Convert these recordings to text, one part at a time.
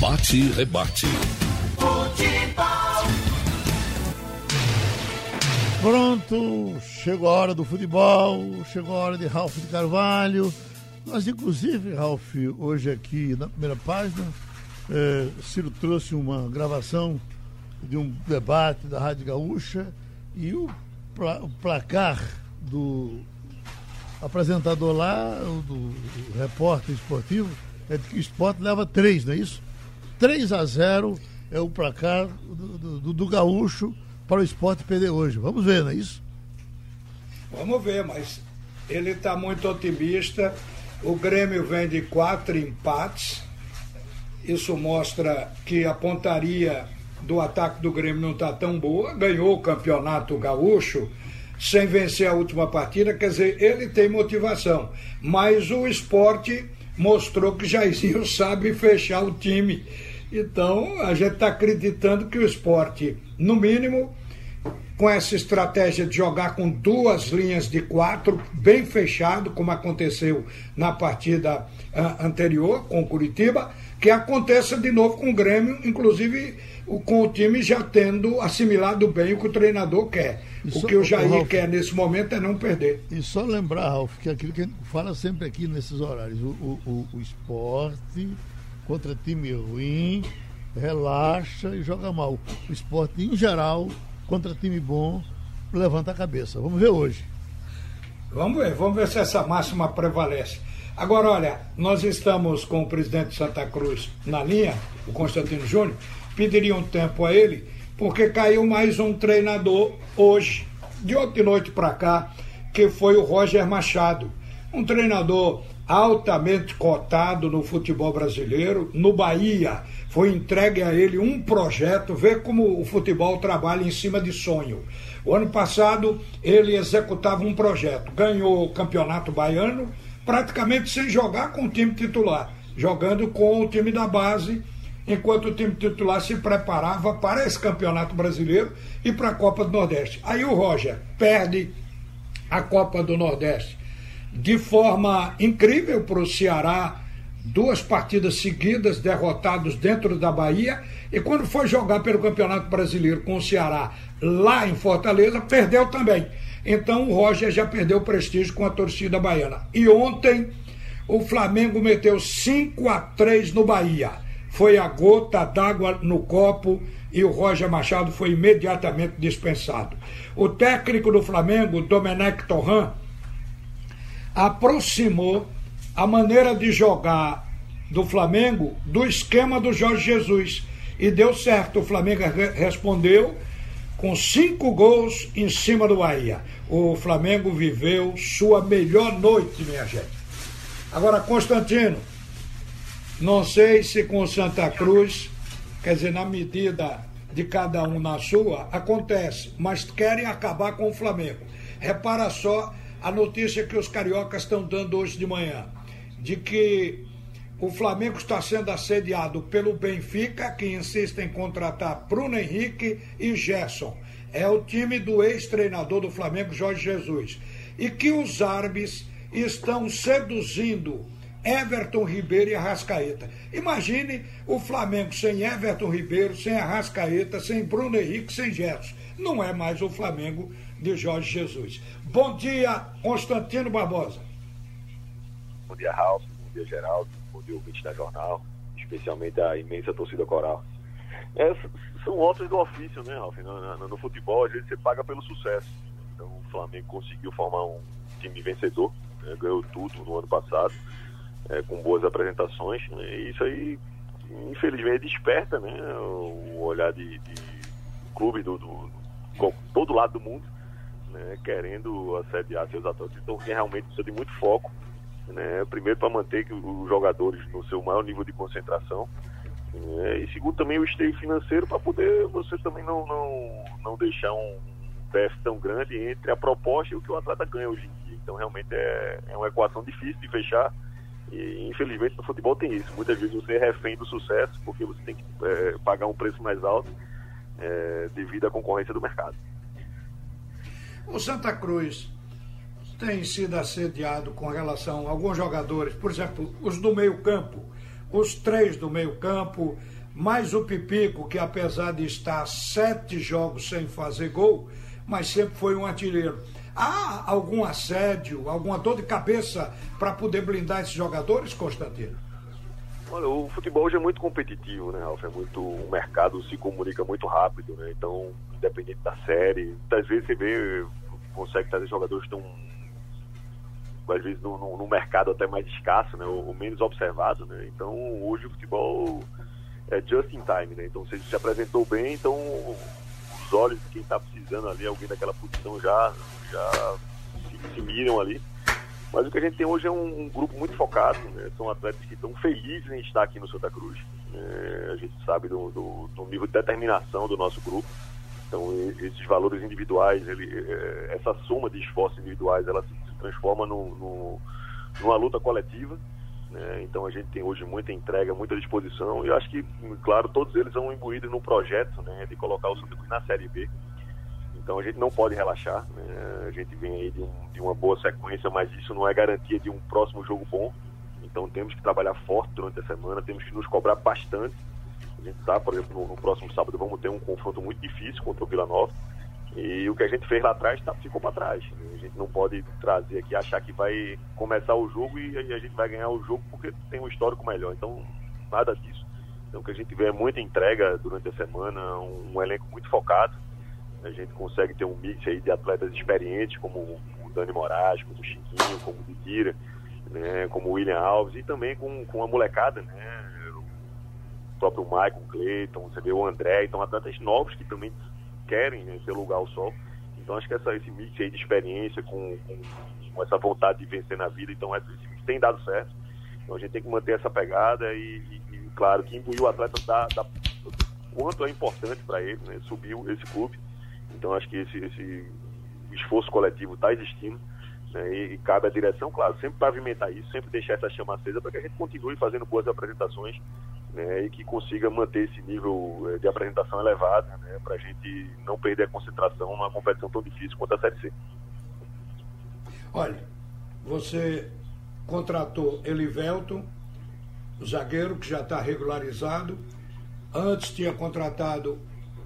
Bate e rebate. Pronto, chegou a hora do futebol, chegou a hora de Ralf de Carvalho. Nós, inclusive, Ralf, hoje aqui na primeira página, é, Ciro trouxe uma gravação de um debate da Rádio Gaúcha e o, o placar do apresentador lá, do repórter esportivo, é de que o esporte leva três, não é isso? 3 a 0 é o placar do, do, do gaúcho para o esporte perder hoje. Vamos ver, não é isso? Vamos ver, mas ele está muito otimista. O Grêmio vem de quatro empates. Isso mostra que a pontaria do ataque do Grêmio não está tão boa. Ganhou o campeonato gaúcho sem vencer a última partida. Quer dizer, ele tem motivação. Mas o esporte mostrou que Jairzinho sabe fechar o time. Então, a gente está acreditando que o esporte, no mínimo, com essa estratégia de jogar com duas linhas de quatro, bem fechado, como aconteceu na partida uh, anterior com o Curitiba, que aconteça de novo com o Grêmio, inclusive o, com o time já tendo assimilado bem o que o treinador quer. E o só, que o Jair Ralf, quer nesse momento é não perder. E só lembrar, Ralf, que aquilo que a gente fala sempre aqui nesses horários, o, o, o esporte contra time ruim, relaxa e joga mal. O esporte, em geral, contra time bom, levanta a cabeça. Vamos ver hoje. Vamos ver, vamos ver se essa máxima prevalece. Agora, olha, nós estamos com o presidente de Santa Cruz na linha, o Constantino Júnior, pediria um tempo a ele, porque caiu mais um treinador hoje, de ontem noite para cá, que foi o Roger Machado. Um treinador altamente cotado no futebol brasileiro, no Bahia foi entregue a ele um projeto, vê como o futebol trabalha em cima de sonho. O ano passado ele executava um projeto, ganhou o campeonato baiano praticamente sem jogar com o time titular, jogando com o time da base, enquanto o time titular se preparava para esse campeonato brasileiro e para a Copa do Nordeste. Aí o Roger perde a Copa do Nordeste de forma incrível para o Ceará duas partidas seguidas derrotados dentro da Bahia e quando foi jogar pelo Campeonato Brasileiro com o Ceará lá em Fortaleza, perdeu também. Então o Roger já perdeu prestígio com a torcida baiana. E ontem o Flamengo meteu 5 a 3 no Bahia. Foi a gota d'água no copo e o Roger Machado foi imediatamente dispensado. O técnico do Flamengo, Domenech Torran, aproximou a maneira de jogar do Flamengo do esquema do Jorge Jesus. E deu certo. O Flamengo respondeu com cinco gols em cima do Bahia. O Flamengo viveu sua melhor noite, minha gente. Agora, Constantino, não sei se com Santa Cruz, quer dizer, na medida de cada um na sua, acontece, mas querem acabar com o Flamengo. Repara só a notícia que os cariocas estão dando hoje de manhã de que o Flamengo está sendo assediado pelo Benfica, que insiste em contratar Bruno Henrique e Gerson. É o time do ex-treinador do Flamengo, Jorge Jesus. E que os árabes estão seduzindo Everton Ribeiro e Arrascaeta. Imagine o Flamengo sem Everton Ribeiro, sem Arrascaeta, sem Bruno Henrique, sem Gerson. Não é mais o Flamengo de Jorge Jesus. Bom dia, Constantino Barbosa. Bom dia, Ralf. Bom dia, Geraldo. Bom dia, ouvinte da jornal. Especialmente a imensa torcida coral. É, são outros do ofício, né, Ralf? No, no, no, futebol, às vezes você paga pelo sucesso. Então, o Flamengo conseguiu formar um time vencedor, né, ganhou tudo no ano passado, é, com boas apresentações. Né, e isso aí, infelizmente, desperta né, o olhar de, de clube do, do, do, todo lado do mundo, né, querendo assediar seus atletas. Então, realmente precisa de muito foco né? Primeiro para manter os jogadores no seu maior nível de concentração né? e segundo também o esteio financeiro para poder você também não, não, não deixar um déficit tão grande entre a proposta e o que o atleta ganha hoje em dia. Então realmente é, é uma equação difícil de fechar e infelizmente no futebol tem isso. Muitas vezes você é refém do sucesso porque você tem que é, pagar um preço mais alto é, devido à concorrência do mercado. O Santa Cruz tem sido assediado com relação a alguns jogadores, por exemplo, os do meio-campo, os três do meio-campo, mais o Pipico, que apesar de estar sete jogos sem fazer gol, mas sempre foi um artilheiro. Há algum assédio, alguma dor de cabeça para poder blindar esses jogadores, Constantino? Olha, o futebol hoje é muito competitivo, né, Ralf? É muito, o mercado se comunica muito rápido, né? Então, independente da série, muitas vezes você vê, consegue trazer jogadores que estão às vezes no, mercado até mais escasso, né, ou, menos observado, né. Então hoje o futebol é just in time, né. Então você se apresentou bem, então os olhos de quem está precisando ali, alguém daquela posição já já se, se miram ali. Mas o que a gente tem hoje é um, um grupo muito focado, né? são atletas que estão felizes em estar aqui no Santa Cruz. É, a gente sabe do, do, do, nível de determinação do nosso grupo. Então, esses valores individuais, ele, é, essa soma de esforços individuais, ela se transforma no, no, numa luta coletiva. Né? Então a gente tem hoje muita entrega, muita disposição e eu acho que, claro, todos eles são imbuídos no projeto né, de colocar o Santa Cruz na Série B. Então a gente não pode relaxar. Né? A gente vem aí de, um, de uma boa sequência, mas isso não é garantia de um próximo jogo bom. Então temos que trabalhar forte durante a semana, temos que nos cobrar bastante. A gente sabe, por exemplo, no, no próximo sábado vamos ter um confronto muito difícil contra o Vila Nova. E o que a gente fez lá atrás tá, ficou para trás. A gente não pode trazer aqui, achar que vai começar o jogo e, a gente vai ganhar o jogo porque tem um histórico melhor. Então, nada disso. Então, o que a gente vê é muita entrega durante a semana, um, um elenco muito focado. A gente consegue ter um mix aí de atletas experientes, como o Dani Moraes, como o Chiquinho, como o Ditira, né, como o William Alves, e também com, com a molecada, né? O próprio Michael Clayton, você vê o André, então atletas novos que também querem né, ter lugar ao sol. Então acho que essa, esse mix aí de experiência com, com, com essa vontade de vencer na vida, então esse mix tem dado certo. Então a gente tem que manter essa pegada e, e, e claro, que imbuir o atleta da, da quanto é importante para ele, né, subir esse clube. Então acho que esse, esse esforço coletivo está existindo. Né, e, e, cabe à direção, claro, sempre pavimentar isso, sempre deixar essa chama acesa para que a gente continue fazendo boas apresentações né, e que consiga manter esse nível eh, de apresentação elevado, né, para a gente não perder a concentração numa competição tão difícil quanto a Série C. Olha, você contratou Elivelton, zagueiro que já está regularizado. Antes tinha contratado,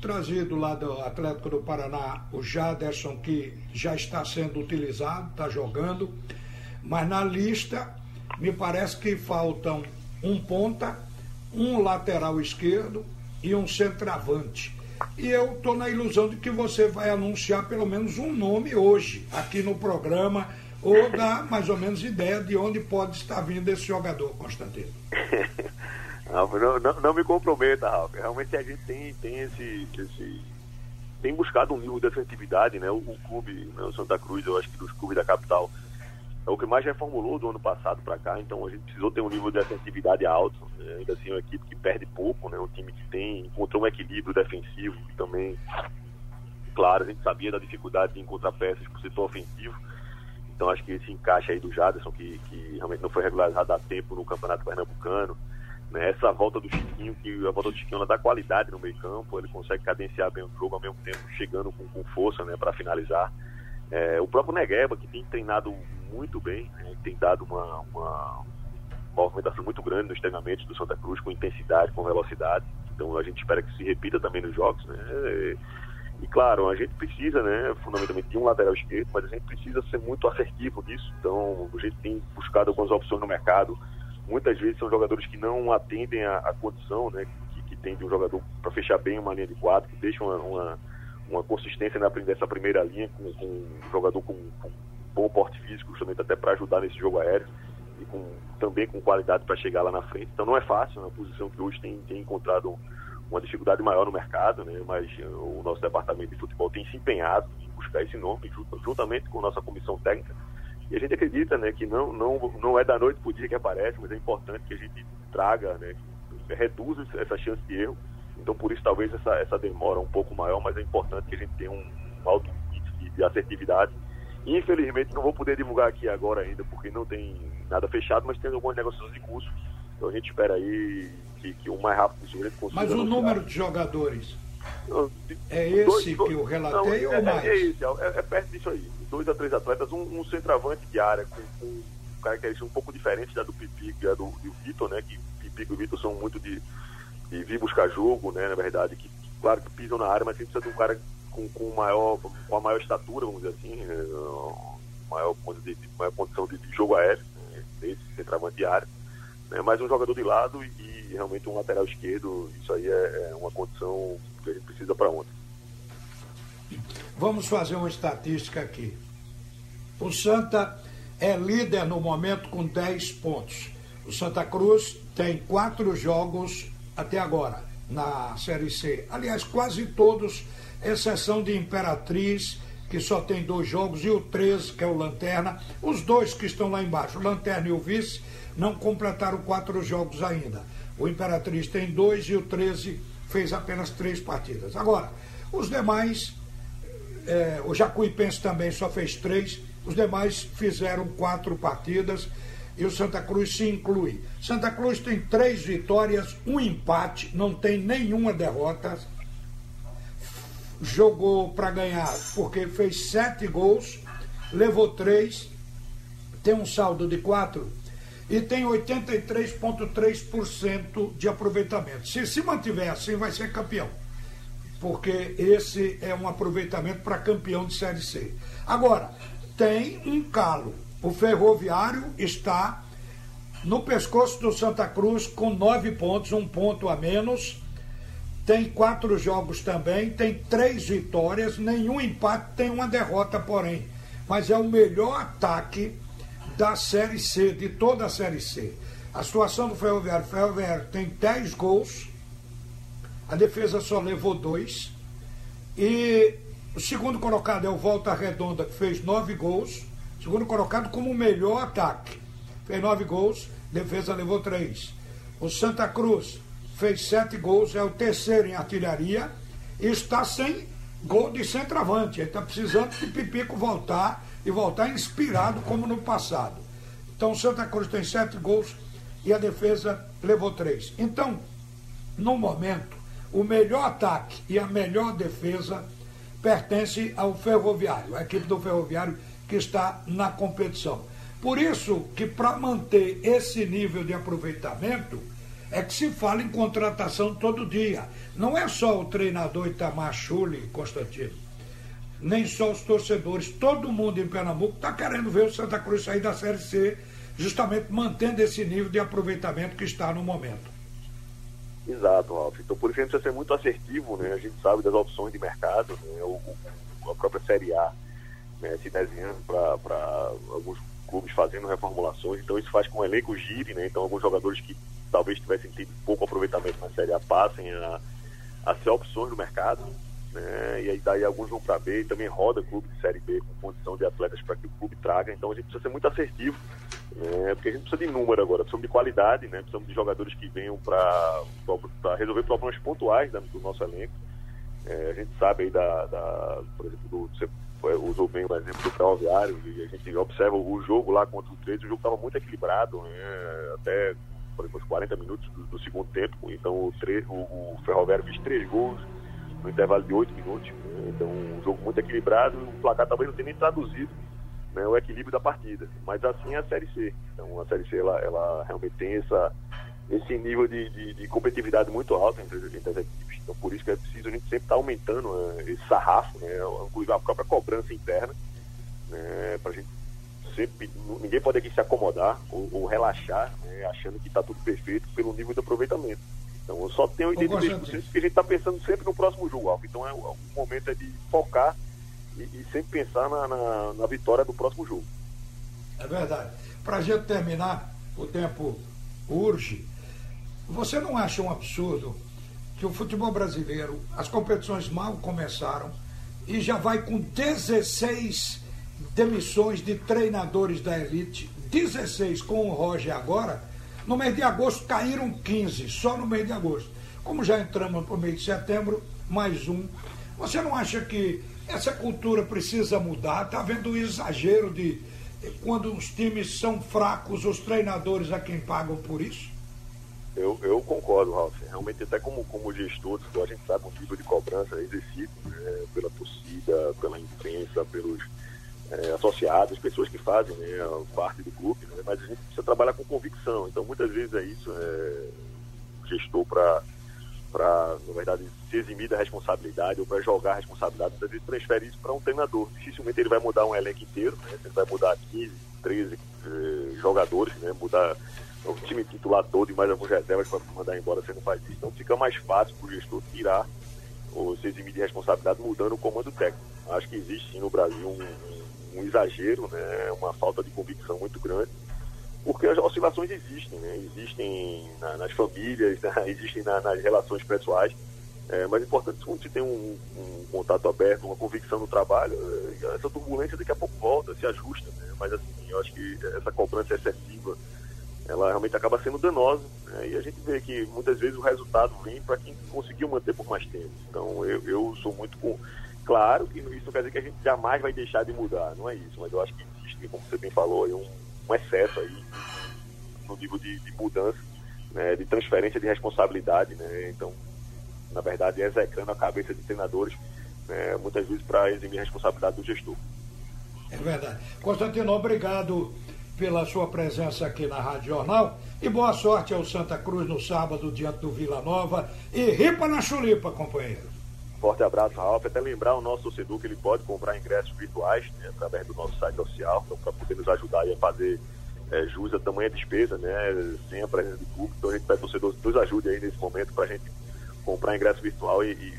trazido lá do Atlético do Paraná, o Jaderson, que já está sendo utilizado, está jogando. Mas na lista, me parece que faltam um ponta um lateral esquerdo e um centroavante. E eu estou na ilusão de que você vai anunciar pelo menos um nome hoje aqui no programa, ou dar mais ou menos ideia de onde pode estar vindo esse jogador, Constantino. Não, não, não, me comprometa, Ralf. Realmente a gente tem, tem esse, esse. tem buscado um nível de efetividade, né? O, o clube, né, o Santa Cruz, eu acho que dos clubes da capital, é o que mais reformulou do ano passado para cá, então a gente precisou ter um nível de assertividade alto. Né? Ainda assim, é uma equipe que perde pouco, né? um time que tem encontrou um equilíbrio defensivo e também, claro, a gente sabia da dificuldade de encontrar peças para o setor ofensivo. Então acho que esse encaixe aí do Jaderson, que, que realmente não foi regularizado a tempo no Campeonato Pernambucano, né? essa volta do Chiquinho, que a volta do Chiquinho ela dá qualidade no meio campo, ele consegue cadenciar bem o jogo ao mesmo tempo, chegando com, com força né, para finalizar. É, o próprio Negueba, que tem treinado muito bem, né, tem dado uma, uma movimentação muito grande nos treinamentos do Santa Cruz, com intensidade, com velocidade. Então a gente espera que se repita também nos jogos. Né? E claro, a gente precisa, né, fundamentalmente, de um lateral esquerdo, mas a gente precisa ser muito assertivo nisso. Então a gente tem buscado algumas opções no mercado. Muitas vezes são jogadores que não atendem a, condição né, que, que tem de um jogador para fechar bem uma linha de quatro, que deixa uma, uma uma consistência na, nessa primeira linha, com, com um jogador com, com bom porte físico, justamente até para ajudar nesse jogo aéreo e com, também com qualidade para chegar lá na frente. Então não é fácil, é uma posição que hoje tem, tem encontrado uma dificuldade maior no mercado, né? mas eh, o nosso departamento de futebol tem se empenhado em buscar esse nome, juntamente com a nossa comissão técnica. E a gente acredita né, que não, não, não é da noite para o dia que aparece, mas é importante que a gente traga, né, reduza essa chance de erro então, por isso, talvez essa, essa demora um pouco maior, mas é importante que a gente tenha um, um alto índice de assertividade. Infelizmente, não vou poder divulgar aqui agora ainda, porque não tem nada fechado, mas tem algumas negociações de curso. Então, a gente espera aí que, que o mais rápido possível a gente consiga. Mas o número de jogadores é esse dois, que eu relatei não, ou é, mais? É, esse, é, é, perto disso aí. Dois a três atletas, um, um centroavante de área com, com características um pouco diferentes da do Pipi e da do, do Vitor, né? Que Pico e o Vitor são muito de, de vir buscar jogo, né? Na verdade, que claro que pisam na área, mas sempre precisa de um cara com, com, maior, com a maior estatura, vamos dizer assim, né? maior, de, maior condição de, de jogo aéreo, né? esse centroavante de área. Né? Mas um jogador de lado e, e, realmente um lateral esquerdo, isso aí é, é uma condição gente precisa para ontem. Vamos fazer uma estatística aqui. O Santa é líder no momento com 10 pontos. O Santa Cruz tem quatro jogos até agora na Série C. Aliás, quase todos, exceção de Imperatriz, que só tem dois jogos, e o 13, que é o Lanterna. Os dois que estão lá embaixo, o Lanterna e o Vice, não completaram quatro jogos ainda. O Imperatriz tem dois e o 13 fez apenas três partidas. Agora, os demais, é, o Jacuipense também só fez três, os demais fizeram quatro partidas e o Santa Cruz se inclui. Santa Cruz tem três vitórias, um empate, não tem nenhuma derrota. Jogou para ganhar porque fez sete gols, levou três, tem um saldo de quatro e tem 83,3% de aproveitamento. Se se mantiver assim, vai ser campeão. Porque esse é um aproveitamento para campeão de Série C. Agora, tem um calo o Ferroviário está no pescoço do Santa Cruz com nove pontos, um ponto a menos. Tem quatro jogos também, tem três vitórias, nenhum empate, tem uma derrota, porém. Mas é o melhor ataque da Série C, de toda a Série C. A situação do Ferroviário, o Ferroviário tem 10 gols, a defesa só levou dois. E o segundo colocado é o Volta Redonda, que fez nove gols segundo colocado como o melhor ataque. Fez nove gols, defesa levou três. O Santa Cruz fez sete gols, é o terceiro em artilharia e está sem gol de centroavante. Ele está precisando de Pipico voltar e voltar inspirado como no passado. Então o Santa Cruz tem sete gols e a defesa levou três. Então, no momento, o melhor ataque e a melhor defesa pertence ao Ferroviário. A equipe do Ferroviário que está na competição. Por isso que para manter esse nível de aproveitamento é que se fala em contratação todo dia. Não é só o treinador Itamar Chuli, Constantino, nem só os torcedores, todo mundo em Pernambuco está querendo ver o Santa Cruz sair da Série C, justamente mantendo esse nível de aproveitamento que está no momento. Exato, Ralf. Então por isso a gente precisa ser muito assertivo, né? A gente sabe das opções de mercado, né? o, o, a própria Série A né, se desenhando para alguns clubes fazendo reformulações, então isso faz com o elenco gire, né? Então alguns jogadores que talvez tivessem tido pouco aproveitamento na Série A passem a, a ser opções no mercado, né? E aí daí alguns vão para B também roda clube de Série B com condição de atletas para que o clube traga, então a gente precisa ser muito assertivo, né? Porque a gente precisa de número agora, precisamos de qualidade, né? Precisamos de jogadores que venham para resolver problemas pontuais do nosso elenco. É, a gente sabe aí da, da por exemplo, do, você usou bem o exemplo do ferroviário e a gente observa o jogo lá contra o 13, o jogo estava muito equilibrado, né? até por exemplo, os 40 minutos do, do, segundo tempo, então o, tre o, o ferroviário fez três gols no intervalo de oito minutos, né? então um jogo muito equilibrado, o placar talvez não tenha nem traduzido né, o equilíbrio da partida, mas assim é a Série C, então a Série C ela, ela realmente tem essa, esse nível de, de, de competitividade muito alto entre, entre as equipes então, por isso que é preciso a gente sempre estar tá aumentando uh, esse sarrafo, né? inclusive a própria cobrança interna, né? para a gente sempre. Ninguém pode aqui se acomodar ou, ou relaxar, né? achando que está tudo perfeito pelo nível de aproveitamento. Então, eu só tenho 83% porque a gente está pensando sempre no próximo jogo, Alfa. Então, é, o momento é de focar e, e sempre pensar na, na, na vitória do próximo jogo. É verdade. Para a gente terminar, o tempo urge. Você não acha um absurdo que o futebol brasileiro, as competições mal começaram e já vai com 16 demissões de treinadores da elite, 16 com o Roger agora. No mês de agosto caíram 15, só no mês de agosto. Como já entramos para o mês de setembro, mais um. Você não acha que essa cultura precisa mudar? Está havendo um exagero de quando os times são fracos, os treinadores a quem pagam por isso? Eu, eu concordo, Ralf. Realmente, até como, como gestor, a gente sabe o nível de cobrança é exercido né, pela torcida, pela imprensa, pelos, é, associados, pessoas que fazem né, parte do clube, né, mas a gente precisa trabalhar com convicção. Então, muitas vezes é isso, é, gestor para, na verdade, se eximir da responsabilidade ou para jogar a responsabilidade, muitas vezes transfere isso para um treinador. Dificilmente ele vai mudar um elenco inteiro, né, ele vai mudar 15, 13 eh, jogadores, né, mudar o time titular todo e mais alguns reservas para mandar embora, você não faz isso. Então, fica mais fácil para o gestor tirar ou se eximir de responsabilidade mudando o comando técnico. Acho que existe sim no Brasil um, um, um exagero, né, uma falta de convicção muito grande, porque as oscilações existem, né, existem na, nas famílias, existem na, nas relações pessoais, é, mas é importante quando se tem um, um, contato aberto, uma convicção no trabalho, é, essa turbulência daqui a pouco volta, se ajusta, né, mas assim, eu acho que essa cobrança excessiva ela realmente acaba sendo danosa. Né? E a gente vê que muitas vezes o resultado vem para quem conseguiu manter por mais tempo. Então eu, eu sou muito com. Claro que isso não quer dizer que a gente jamais vai deixar de mudar, não é isso, mas eu acho que existe, como você bem falou, aí, um, um excesso aí no nível de, de mudança, né? de transferência de responsabilidade. Né? Então, na verdade, execrando a cabeça de treinadores, né? muitas vezes para eximir a responsabilidade do gestor. É verdade. Constantino, obrigado pela sua presença aqui na Rádio Jornal. E boa sorte ao Santa Cruz no sábado diante do Vila Nova. E ripa na chulipa, companheiro. Forte abraço, Ralf. Até lembrar o nosso torcedor que ele pode comprar ingressos virtuais né, através do nosso site oficial, então, para poder nos ajudar a fazer é, jus a tamanha despesa, né, sem a presença de público. Então a gente pede torcedor nos ajude aí nesse momento para a gente comprar ingresso virtual e, e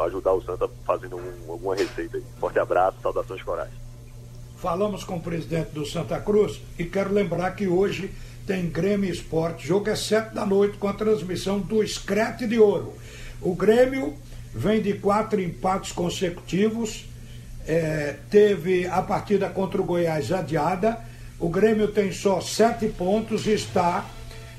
ajudar o Santa fazendo um, alguma receita aí. Forte abraço, saudações corais. Falamos com o presidente do Santa Cruz e quero lembrar que hoje tem Grêmio Esporte. Jogo é sete da noite com a transmissão do Screte de Ouro. O Grêmio vem de quatro empates consecutivos. É, teve a partida contra o Goiás adiada. O Grêmio tem só sete pontos e está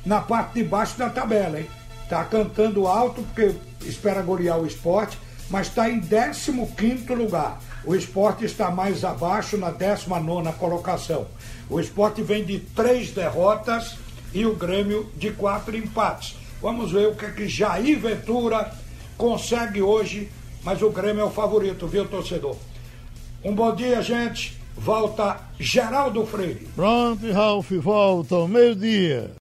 na parte de baixo da tabela, hein? Está cantando alto porque espera golear o esporte, mas está em 15 lugar. O esporte está mais abaixo na 19 colocação. O esporte vem de três derrotas e o Grêmio de quatro empates. Vamos ver o que, é que Jair Ventura consegue hoje, mas o Grêmio é o favorito, viu, torcedor? Um bom dia, gente. Volta Geraldo Freire. Pronto, Ralf, volta ao meio-dia.